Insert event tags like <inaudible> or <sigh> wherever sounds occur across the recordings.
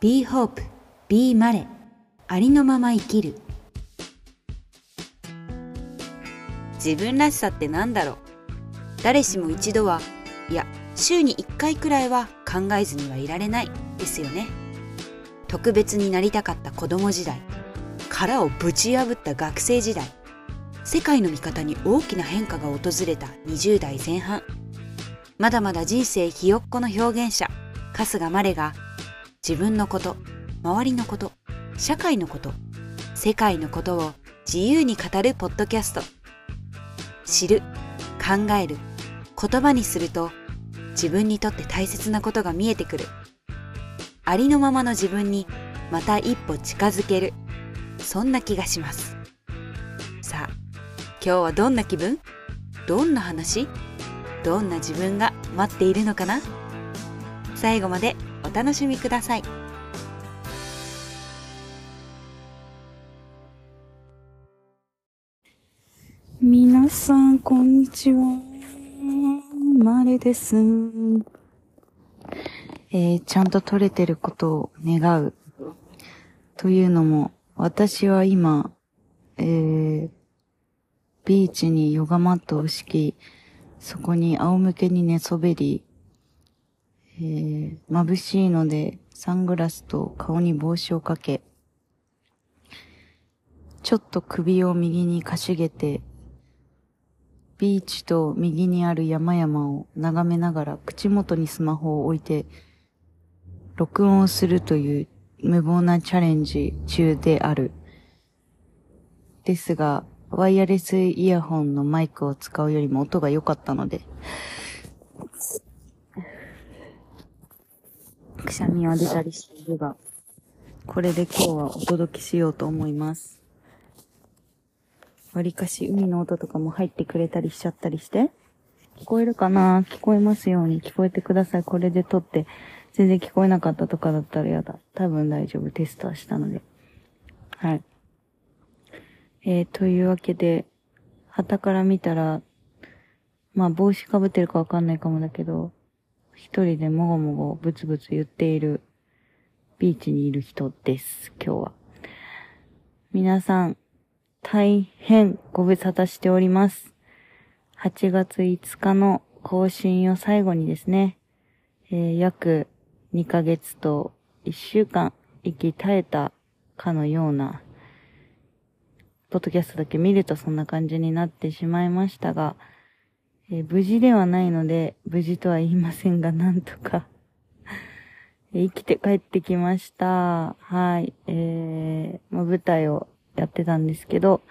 Be Hope, Be マレありのまま生きる。自分らしさってなんだろう？誰しも一度はいや週に1回くらいは考えずにはいられない。ですよね。特別になりたかった子供時代。殻をぶち破った学生時代。世界の見方に大きな変化が訪れた20代前半。まだまだ人生ひよっこの表現者春日まれが自分のこと周りのこと社会のこと世界のことを自由に語るポッドキャスト。知る考える言葉にすると自分にとって大切なことが見えてくる。ありのままの自分にまた一歩近づける。そんな気がします。さあ今日はどんな気分？どんな話？どんな自分が待っているのかな？最後までお楽しみください皆さん、こんにちは。まれです。えー、ちゃんと取れてることを願う。というのも、私は今、えー、ビーチにヨガマットを敷き、そこに仰向けに寝そべり、えー、眩しいので、サングラスと顔に帽子をかけ、ちょっと首を右にかしげて、ビーチと右にある山々を眺めながら口元にスマホを置いて、録音をするという無謀なチャレンジ中である。ですが、ワイヤレスイヤホンのマイクを使うよりも音が良かったので、くしゃみは出たりしているが、これで今日はお届けしようと思います。わりかし海の音とかも入ってくれたりしちゃったりして。聞こえるかな？聞こえますように聞こえてください。これで撮って、全然聞こえなかったとかだったらやだ。多分大丈夫。テストはしたので。はい。えー、というわけで、旗から見たら、まあ帽子かぶってるかわかんないかもだけど、一人でもごもごブツブツ言っているビーチにいる人です。今日は。皆さん、大変ご無沙汰しております。8月5日の更新を最後にですね、えー、約2ヶ月と1週間息絶えたかのような、ポッドキャストだけ見るとそんな感じになってしまいましたが、えー、無事ではないので、無事とは言いませんが、なんとか <laughs> 生きて帰ってきました。はい。えー、まあ、舞台をやってたんですけど、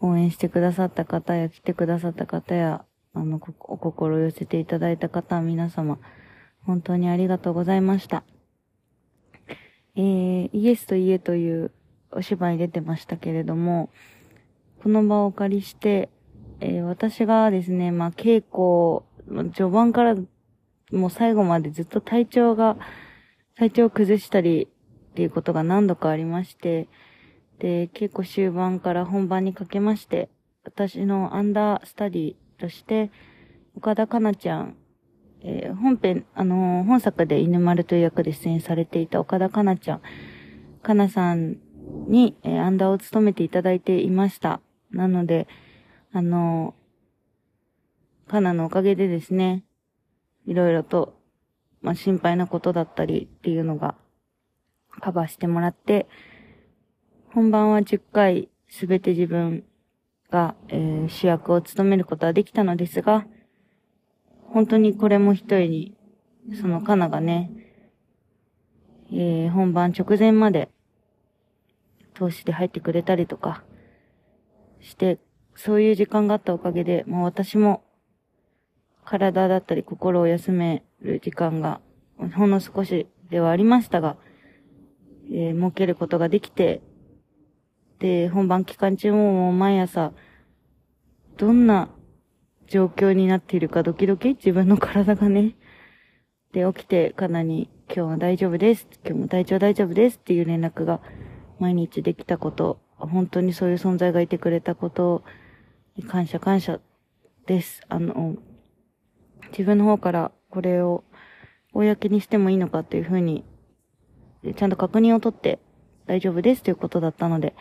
応援してくださった方や来てくださった方や、あの、お心寄せていただいた方、皆様、本当にありがとうございました。えー、イエスと家というお芝居出てましたけれども、この場をお借りして、えー、私がですね、まあ、稽古、序盤からもう最後までずっと体調が、体調を崩したりっていうことが何度かありまして、で、稽古終盤から本番にかけまして、私のアンダースタディとして、岡田かなちゃん、えー、本編、あのー、本作で犬丸という役で出演されていた岡田かなちゃん、かなさんに、えー、アンダーを務めていただいていました。なので、あのー、かなのおかげでですね、いろいろと、まあ、心配なことだったりっていうのがカバーしてもらって、本番は10回すべて自分が、えー、主役を務めることはできたのですが、本当にこれも一人に、そのカナがね、えー、本番直前まで、投資で入ってくれたりとか、して、そういう時間があったおかげで、もう私も、体だったり心を休める時間が、ほんの少しではありましたが、えー、設けることができて、で、本番期間中ももう毎朝、どんな状況になっているかドキドキ自分の体がね。で、起きてかなり今日は大丈夫です。今日も体調大丈夫ですっていう連絡が毎日できたこと、本当にそういう存在がいてくれたこと感謝感謝です。あの、自分の方からこれを公にしてもいいのかっていうふうにちゃんと確認を取って大丈夫ですということだったので、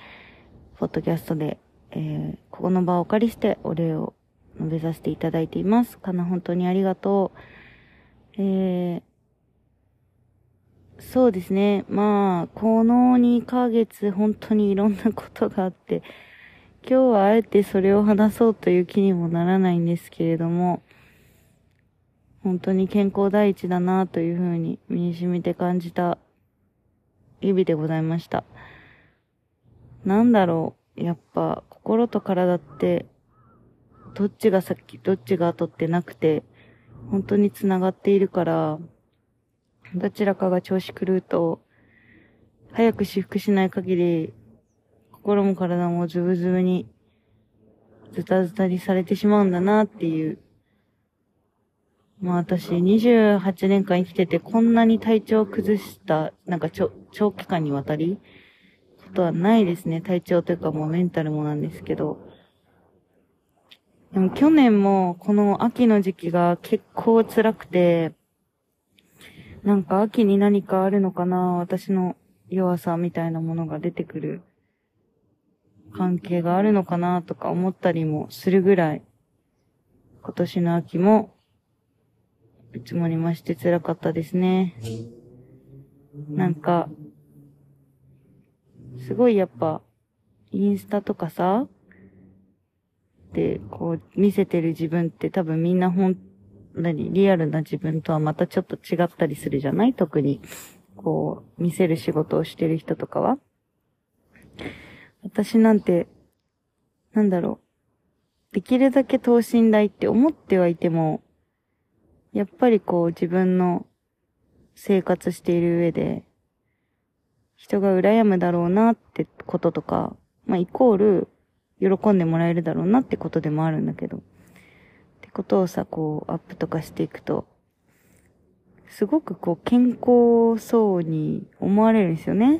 ポッドキャストで、えー、ここの場をお借りしてお礼を述べさせていただいています。かな、本当にありがとう。えー、そうですね。まあ、この2ヶ月本当にいろんなことがあって、今日はあえてそれを話そうという気にもならないんですけれども、本当に健康第一だなというふうに身に染みて感じた日々でございました。なんだろう、やっぱ心と体って、どっちが先、どっちが後ってなくて、本当に繋がっているから、どちらかが調子狂うと、早く修復しない限り、心も体もズブズブに、ズタズタにされてしまうんだなっていうまあ私28年間生きててこんなに体調を崩した、なんか長期間にわたり、ことはないですね。体調というかもうメンタルもなんですけど。でも去年もこの秋の時期が結構辛くて、なんか秋に何かあるのかな私の弱さみたいなものが出てくる関係があるのかなとか思ったりもするぐらい、今年の秋もいつもにまして辛かったですね。なんか、すごいやっぱ、インスタとかさ、で、こう、見せてる自分って多分みんな本、何、リアルな自分とはまたちょっと違ったりするじゃない？特に、こう、見せる仕事をしてる人とかは。私なんて、なんだろう。できるだけ等身大って思ってはいても、やっぱりこう自分の生活している上で、人が羨むだろうなってこととか、まあイコール喜んでもらえるだろうなってことでもあるんだけど、ってことをさ、こうアップとかしていくと、すごくこう健康そうに思われるんですよね。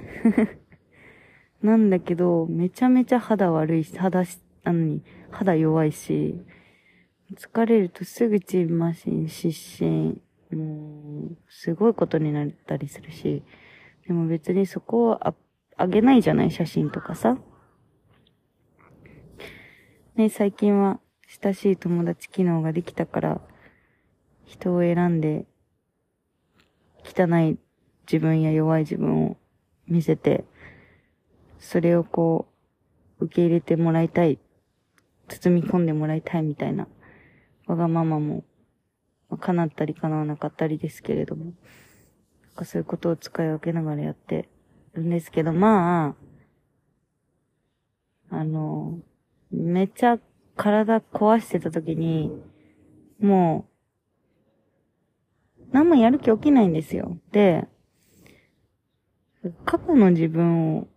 なんだけど、めちゃめちゃ肌悪いし、肌し、あのに、肌弱いし、疲れるとすぐチンマシン、失神、もう、すごいことになったりするし、でも別にそこをああげないじゃない写真とかさ。ね、最近は親しい友達機能ができたから、人を選んで、汚い自分や弱い自分を見せて、それをこう、受け入れてもらいたい、包み込んでもらいたいみたいなわがままも、まあ、叶ったり叶わなかったりですけれども、そういうことを使い分けながらやってるんですけど、まあ、あの、めっちゃ体壊してた時に、もう、何もやる気起きないんですよ。で、過去の自分を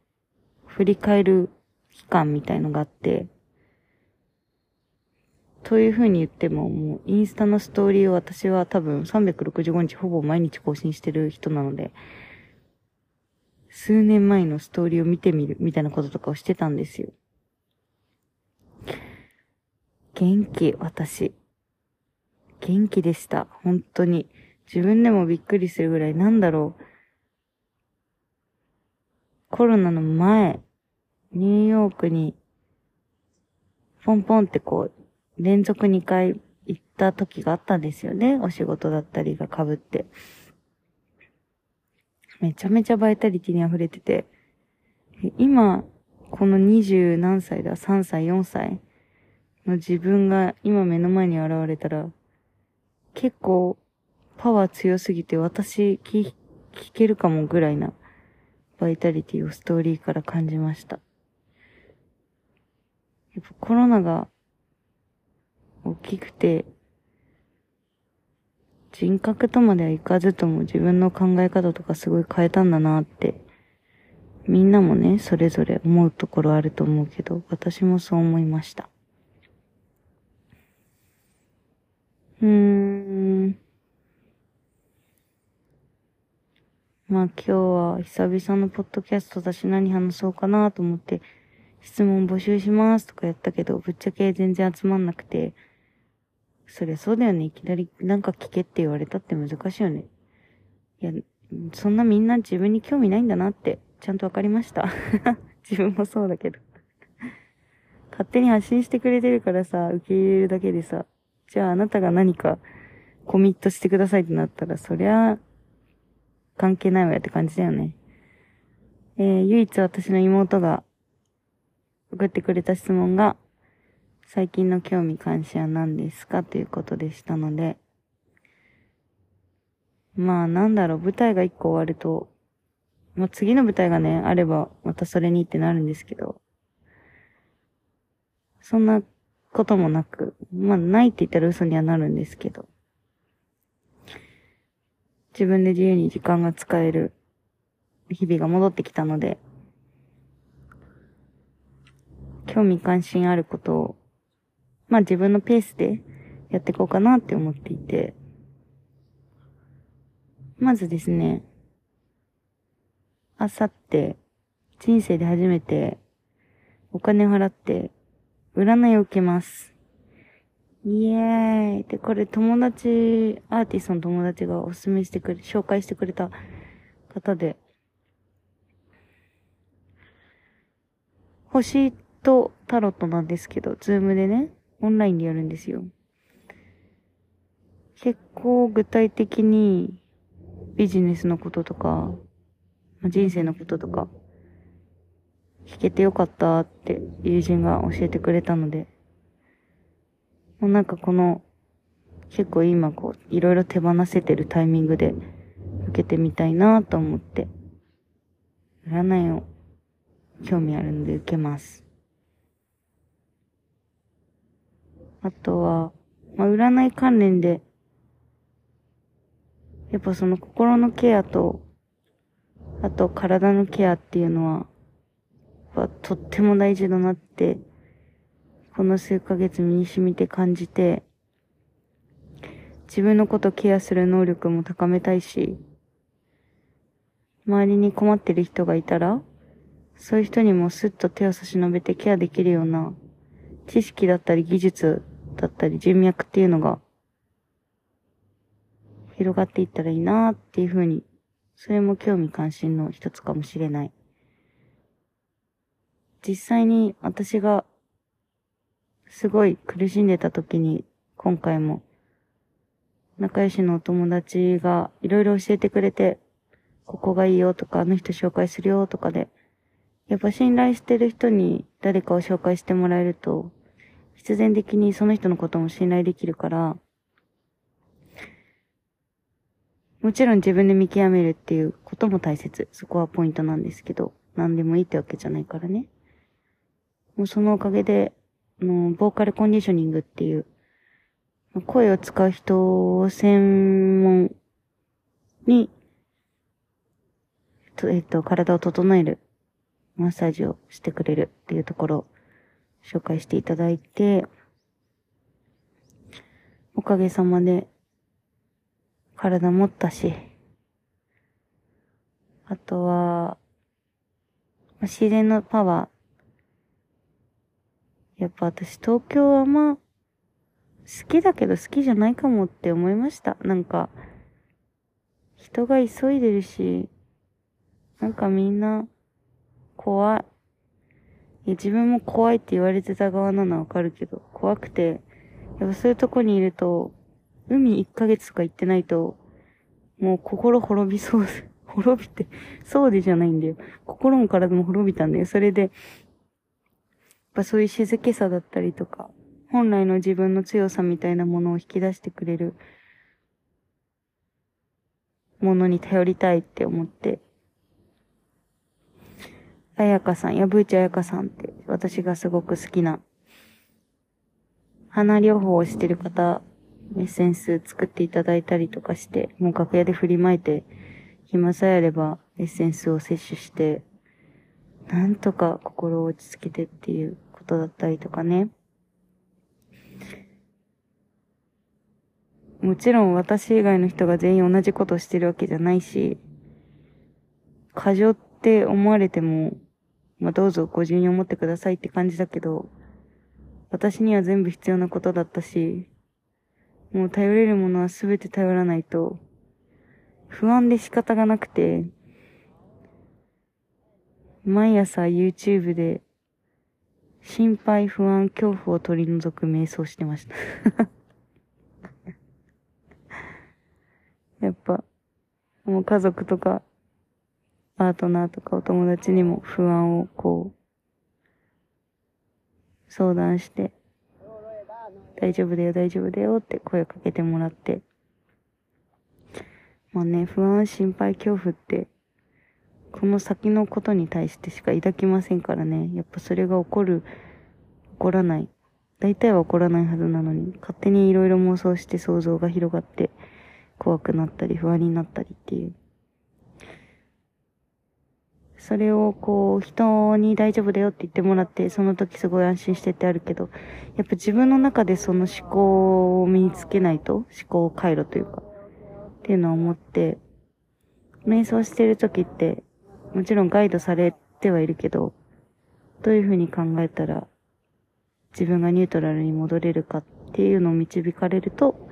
振り返る期間みたいのがあって、というふうに言っても、もうインスタのストーリーを私は多分365日ほぼ毎日更新してる人なので、数年前のストーリーを見てみるみたいなこととかをしてたんですよ。元気、私。元気でした。本当に。自分でもびっくりするぐらい、なんだろう。コロナの前、ニューヨークに、ポンポンってこう、連続2回行った時があったんですよね。お仕事だったりが被って。めちゃめちゃバイタリティに溢れてて、今、この二十何歳だ、3歳、4歳の自分が今目の前に現れたら、結構パワー強すぎて私聞聞けるかもぐらいなバイタリティをストーリーから感じました。やっぱコロナが大きくて、人格とまではいかずとも自分の考え方とかすごい変えたんだなって、みんなもね、それぞれ思うところあると思うけど、私もそう思いました。うーん。まあ今日は久々のポッドキャストだし何話そうかなと思って質問募集しますとかやったけど、ぶっちゃけ全然集まんなくて、そりゃそうだよね。いきなりなんか聞けって言われたって難しいよね。いや、そんなみんな自分に興味ないんだなって、ちゃんとわかりました。<laughs> 自分もそうだけど。勝手に発信してくれてるからさ、受け入れるだけでさ、じゃああなたが何かコミットしてくださいってなったら、そりゃ、関係ないわよって感じだよね。えー、唯一私の妹が送ってくれた質問が、最近の興味関心は何ですかということでしたので、まあなんだろう、舞台が一個終わると、まあ次の舞台がね、あれば、またそれにってなるんですけど、そんなこともなく、まあないって言ったら嘘にはなるんですけど、自分で自由に時間が使える日々が戻ってきたので、興味関心あることを、まあ自分のペースでやっていこうかなって思っていて、まずですね、あさって、人生で初めて、お金払って、占いを受けます。イエーイ。で、これ友達、アーティストの友達がおすすめしてくれ、紹介してくれた方で、星とタロットなんですけど、 Zoom でね、オンラインでやるんですよ。結構具体的にビジネスのこととか、人生のこととか、聞けてよかったって友人が教えてくれたので、もうなんかこの、結構今こう、いろいろ手放せてるタイミングで受けてみたいなと思って、占いを興味あるんで受けます。あとは、まあ、占い関連で、やっぱその心のケアと、あと体のケアっていうのは、やっぱとっても大事だなって、この数ヶ月身に染みて感じて、自分のことケアする能力も高めたいし、周りに困ってる人がいたら、そういう人にもスッと手を差し伸べてケアできるような知識だったり技術だったり人脈っていうのが広がっていったらいいなっていうふうに、それも興味関心の一つかもしれない。実際に私がすごい苦しんでた時に今回も仲良しのお友達がいろいろ教えてくれて、ここがいいよとか、あの人紹介するよとかで、やっぱ信頼してる人に誰かを紹介してもらえると、必然的にその人のことも信頼できるから、もちろん自分で見極めるっていうことも大切。そこはポイントなんですけど、何でもいいってわけじゃないからね。もうそのおかげで、あの、ボーカルコンディショニングっていう、声を使う人を専門に、えっと、体を整えるマッサージをしてくれるっていうところ紹介していただいて、おかげさまで体持ったし、あとは、自然のパワー。やっぱ私東京はまあ、好きだけど好きじゃないかもって思いました。なんか、人が急いでるし、なんかみんな、怖い。自分も怖いって言われてた側なのはわかるけど、怖くて、やっぱそういうとこにいると、海1ヶ月とか行ってないと、もう心滅びそう、<laughs> 滅びて、そうでじゃないんだよ。心も体も滅びたんだよ。それで、やっぱそういう静けさだったりとか、本来の自分の強さみたいなものを引き出してくれるものに頼りたいって思って、あやかさん、やぶうちあやかさんって、私がすごく好きな、花療法をしてる方、エッセンス作っていただいたりとかして、もう楽屋で振りまいて、暇さえあればエッセンスを摂取して、なんとか心を落ち着けてっていうことだったりとかね。もちろん私以外の人が全員同じことをしてるわけじゃないし、過剰って思われても、まあ、どうぞご自由に思ってくださいって感じだけど、私には全部必要なことだったし、もう頼れるものは全て頼らないと、不安で仕方がなくて、毎朝 YouTube で心配、不安、恐怖を取り除く瞑想してました。<laughs> やっぱ、もう家族とか、パートナーとかお友達にも不安をこう、相談して、大丈夫だよ、大丈夫だよって声をかけてもらって。まあね、不安、心配、恐怖って、この先のことに対してしか抱きませんからね。やっぱそれが起こる、起こらない。大体は起こらないはずなのに、勝手にいろいろ妄想して想像が広がって、怖くなったり不安になったりっていう。それをこう、人に大丈夫だよって言ってもらって、その時すごい安心してってあるけど、やっぱ自分の中でその思考を身につけないと、思考回路というか、っていうのを思って、瞑想してる時って、もちろんガイドされてはいるけど、どういうふうに考えたら、自分がニュートラルに戻れるかっていうのを導かれると、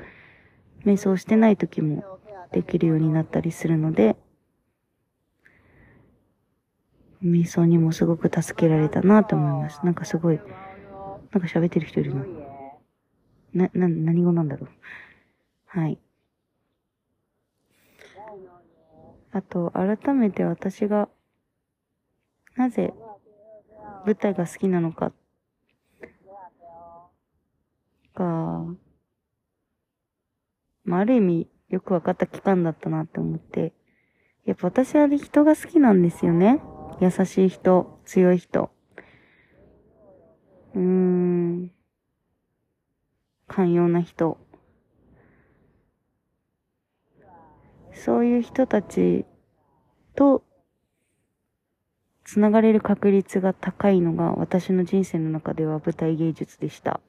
瞑想してない時もできるようになったりするので、瞑想にもすごく助けられたなと思います。なんかすごい、なんか喋ってる人いるな。な、な、何語なんだろう。はい。あと、改めて私が、なぜ舞台が好きなのか、が、まあ、ある意味よくわかった期間だったなって思って、やっぱ私は人が好きなんですよね。優しい人、強い人。うーん。寛容な人。そういう人たちとつながれる確率が高いのが私の人生の中では舞台芸術でした。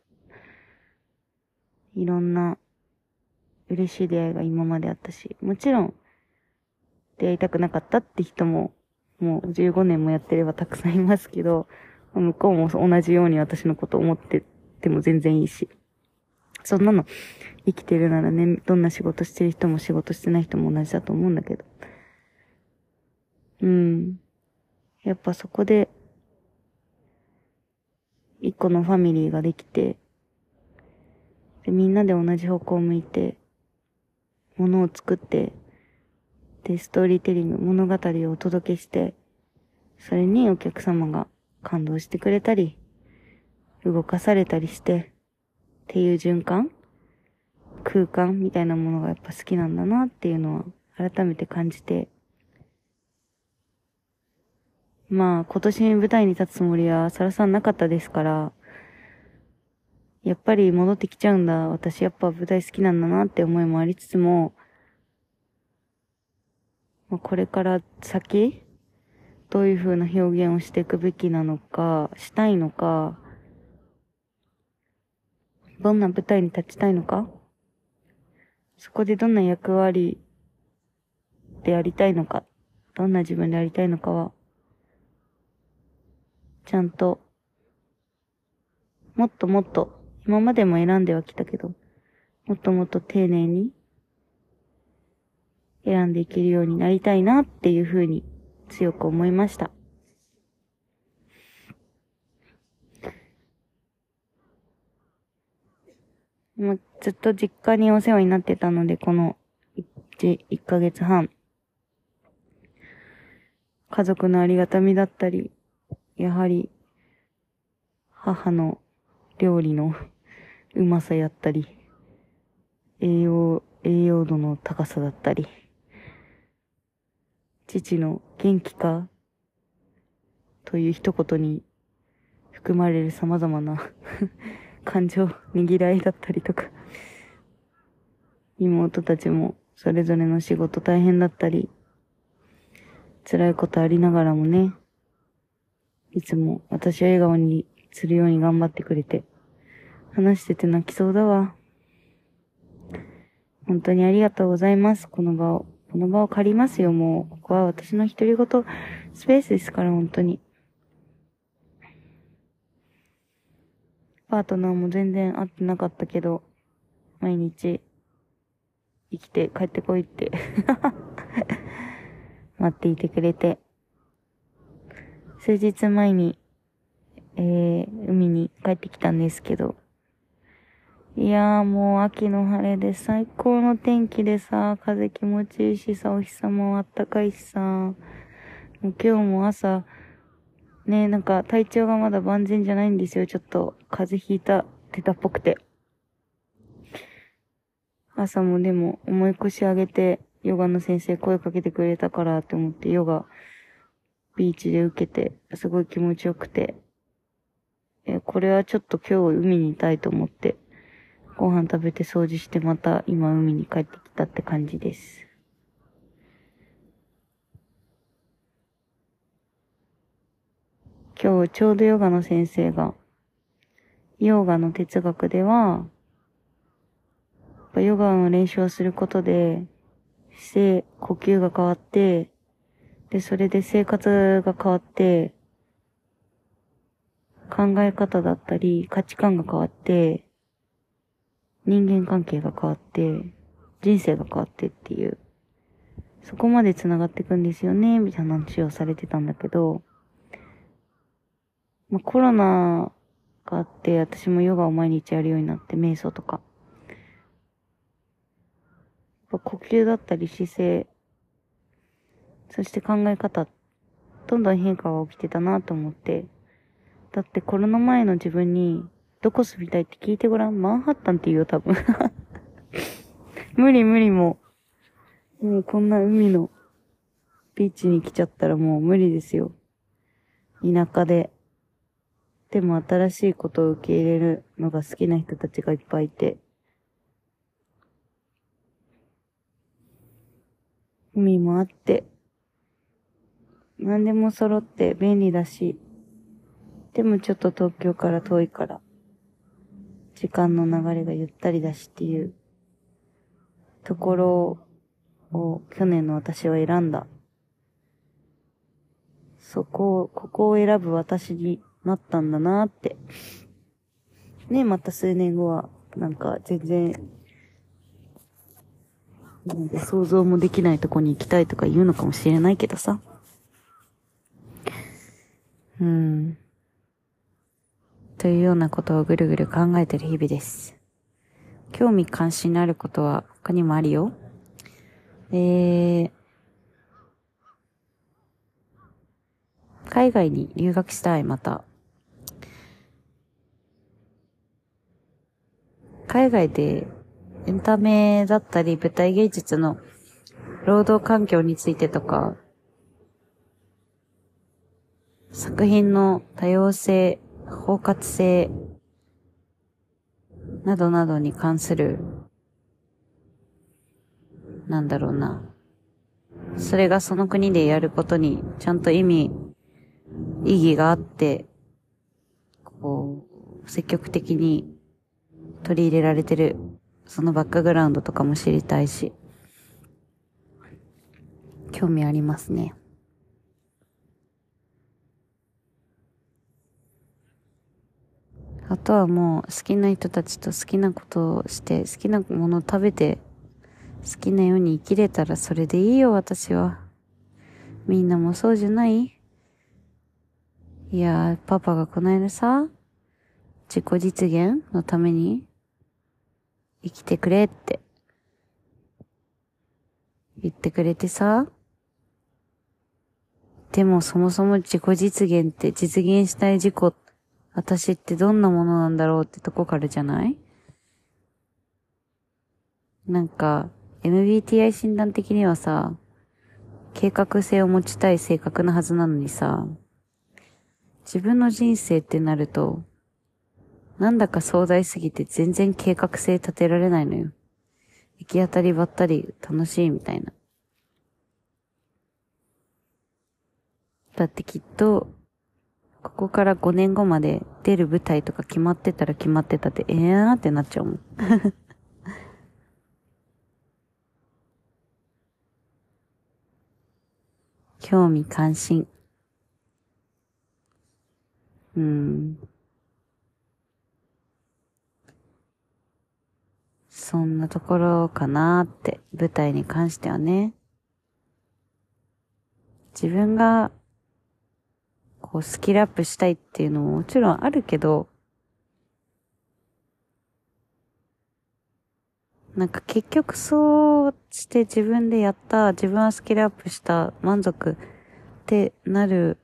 いろんな嬉しい出会いが今まであったし、もちろん出会いたくなかったって人ももう15年もやってればたくさんいますけど、向こうも同じように私のこと思ってても全然いいし。そんなの生きてるならね、どんな仕事してる人も仕事してない人も同じだと思うんだけど。うん。やっぱそこで、一個のファミリーができて、で、みんなで同じ方向を向いて、ものを作ってで、ストーリーテリング、物語をお届けして、それにお客様が感動してくれたり、動かされたりして、っていう循環空間みたいなものがやっぱ好きなんだなっていうのは改めて感じて、まあ今年舞台に立つつもりはさらさんなかったですから、やっぱり戻ってきちゃうんだ。私やっぱ舞台好きなんだなって思いもありつつも、まあ、これから先、どういう風な表現をしていくべきなのか、したいのか、どんな舞台に立ちたいのか、そこでどんな役割でやりたいのか、どんな自分でやりたいのかは、ちゃんと、もっともっと、今までも選んではきたけど、もっともっと丁寧に選んでいけるようになりたいなっていうふうに強く思いました。ずっと実家にお世話になってたので、この1、1ヶ月半。家族のありがたみだったり、やはり、母の料理のうまさやったり、栄養、栄養度の高さだったり、父の元気か？という一言に含まれる様々な <laughs> 感情、にぎらいだったりとか、妹たちもそれぞれの仕事大変だったり、辛いことありながらもね、いつも私を笑顔にするように頑張ってくれて、話してて泣きそうだわ。本当にありがとうございます、この場を。この場を借りますよ、もう。ここは私の独り言スペースですから、本当に。パートナーも全然会ってなかったけど、毎日生きて帰ってこいって <laughs> 待っていてくれて。数日前に、えー、海に帰ってきたんですけど、いやーもう秋の晴れで最高の天気でさ、風気持ちいいしさ、お日様もあったかいしさ、もう今日も朝、ねなんか体調がまだ万全じゃないんですよ。ちょっと風邪ひいた、てたっぽくて。朝もでも思い腰上げて、ヨガの先生声かけてくれたからって思ってヨガ、ビーチで受けて、すごい気持ちよくて、え、これはちょっと今日海にいたいと思って、ご飯食べて掃除してまた今海に帰ってきたって感じです。今日ちょうどヨガの先生が、ヨガの哲学では、ヨガの練習をすることで、姿勢、呼吸が変わって、で、それで生活が変わって、考え方だったり、価値観が変わって、人間関係が変わって、人生が変わってっていう、そこまで繋がっていくんですよね、みたいな話をされてたんだけど、まあ、コロナがあって、私もヨガを毎日やるようになって、瞑想とか。呼吸だったり姿勢、そして考え方、どんどん変化が起きてたなと思って。だってコロナ前の自分に、どこ住みたいって聞いてごらん。マンハッタンって言うよ、多分。<laughs> 無理無理もう。もうこんな海のビーチに来ちゃったらもう無理ですよ。田舎で。でも新しいことを受け入れるのが好きな人たちがいっぱいいて。海もあって、何でも揃って便利だし、でもちょっと東京から遠いから、時間の流れがゆったりだしっていうところを去年の私は選んだ。そこを、ここを選ぶ私になったんだなって。ねまた数年後は、なんか全然、なんで想像もできないとこに行きたいとか言うのかもしれないけどさ。うん。というようなことをぐるぐる考えてる日々です。興味関心のあることは他にもあるよ。えー、海外に留学したい、また。海外でエンタメだったり舞台芸術の労働環境についてとか、作品の多様性、包括性、などなどに関する、なんだろうな。それがその国でやることにちゃんと意味、意義があって、こう、積極的に取り入れられてる、そのバックグラウンドとかも知りたいし、興味ありますね。あとはもう好きな人たちと好きなことをして、好きなものを食べて、好きなように生きれたらそれでいいよ、私は。みんなもそうじゃない？いや、パパがこないださ、自己実現のために生きてくれって言ってくれてさ。でもそもそも自己実現って実現したい自己、私ってどんなものなんだろうってとこからじゃない？なんか、MBTI 診断的にはさ、計画性を持ちたい性格なはずなのにさ、自分の人生ってなると、なんだか壮大すぎて全然計画性立てられないのよ。行き当たりばったり楽しいみたいな。だってきっと、ここから5年後まで出る舞台とか決まってたら決まってたって、ええー、なってなっちゃうもん。<laughs> 興味関心。うん。そんなところかなって、舞台に関してはね。自分が、こう、スキルアップしたいっていうのももちろんあるけど、なんか結局そうして自分でやった、自分はスキルアップした、満足ってなる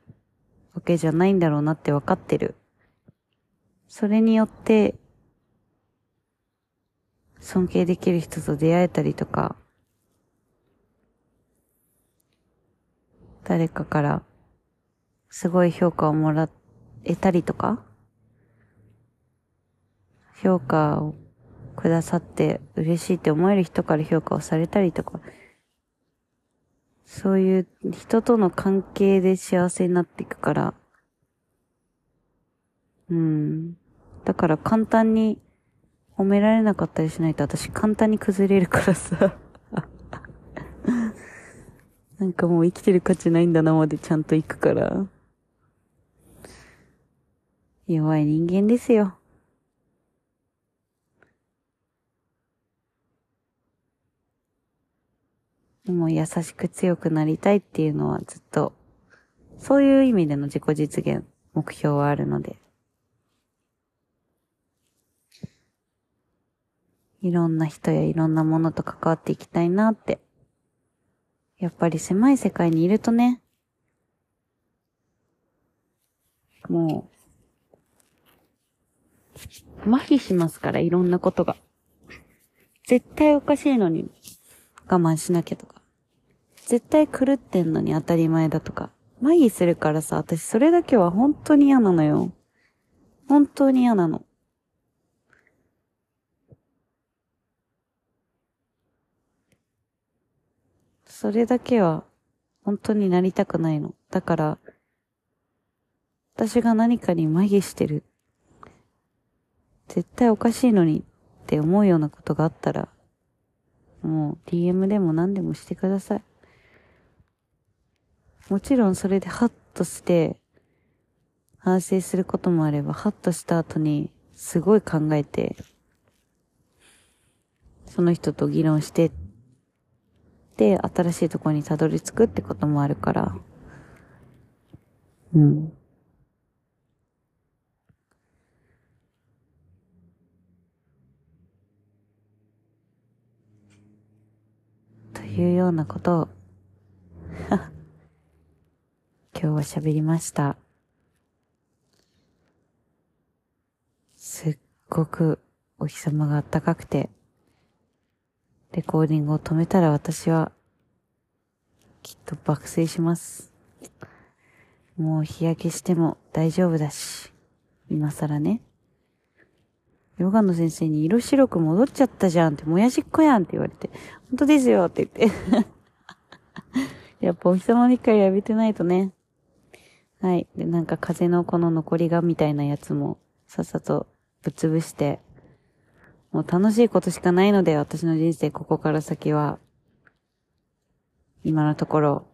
わけじゃないんだろうなって分かってる。それによって、尊敬できる人と出会えたりとか、誰かからすごい評価をもらえたりとか、評価をくださって嬉しいって思える人から評価をされたりとか、そういう人との関係で幸せになっていくから、うん。だから簡単に褒められなかったりしないと私簡単に崩れるからさ。<laughs> なんかもう生きてる価値ないんだなまでちゃんと行くから。弱い人間ですよ。でも優しく強くなりたいっていうのはずっと、そういう意味での自己実現、目標はあるので。いろんな人やいろんなものと関わっていきたいなって。やっぱり狭い世界にいるとね、もう、麻痺しますから、いろんなことが。絶対おかしいのに我慢しなきゃとか。絶対狂ってんのに当たり前だとか。麻痺するからさ、私それだけは本当に嫌なのよ。本当に嫌なの。それだけは本当になりたくないの。だから、私が何かに麻痺してる。絶対おかしいのにって思うようなことがあったら、もう DM でも何でもしてください。もちろんそれでハッとして、反省することもあれば、ハッとした後に、すごい考えて、その人と議論して、で、新しいところにたどり着くってこともあるから、うん。いうようなことを、<laughs> 今日は喋りました。すっごくお日様が暖かくて、レコーディングを止めたら私は、きっと爆睡します。もう日焼けしても大丈夫だし、今更ね。ヨガの先生に色白く戻っちゃったじゃんって、もやしっこやんって言われて、本当ですよって言って。やっぱお日様の光浴びてないとね。はい。で、なんか風のこの残りがみたいなやつも、さっさとぶっ潰して、もう楽しいことしかないので、私の人生ここから先は、今のところ、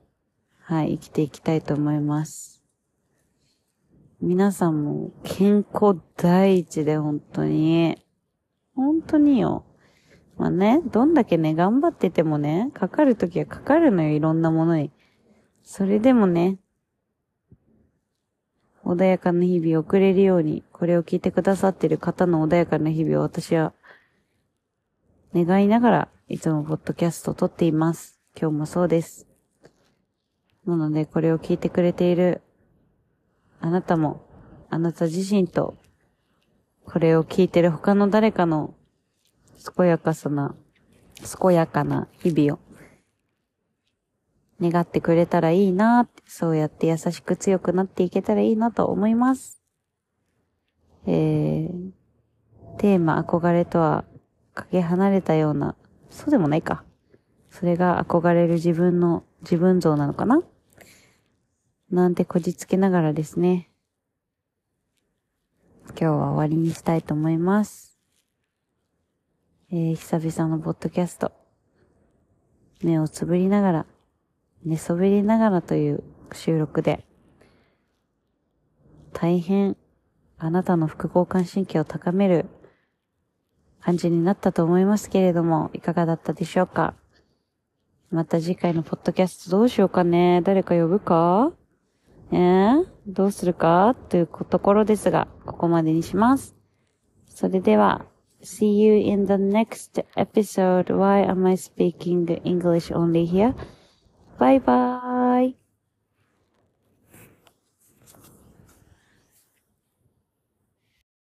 はい、生きていきたいと思います。皆さんも健康第一で本当に、本当によ。まあね、どんだけね、頑張っててもね、かかるときはかかるのよ、いろんなものに。それでもね、穏やかな日々を送れるように、これを聞いてくださってる方の穏やかな日々を私は、願いながら、いつもポッドキャストを撮っています。今日もそうです。なので、これを聞いてくれている、あなたも、あなた自身と、これを聞いてる他の誰かの、健やかさな、健やかな日々を、願ってくれたらいいなって、そうやって優しく強くなっていけたらいいなと思います。えー、テーマ憧れとは、かけ離れたような、そうでもないか。それが憧れる自分の自分像なのかななんてこじつけながらですね。今日は終わりにしたいと思います。えー、久々のポッドキャスト。目をつぶりながら、寝そべりながらという収録で、大変あなたの副交感神経を高める感じになったと思いますけれども、いかがだったでしょうか？また次回のポッドキャストどうしようかね誰か呼ぶか？え、どうするかというところですが、ここまでにします。それでは、see you in the next episode. Why am I speaking English only here? Bye bye.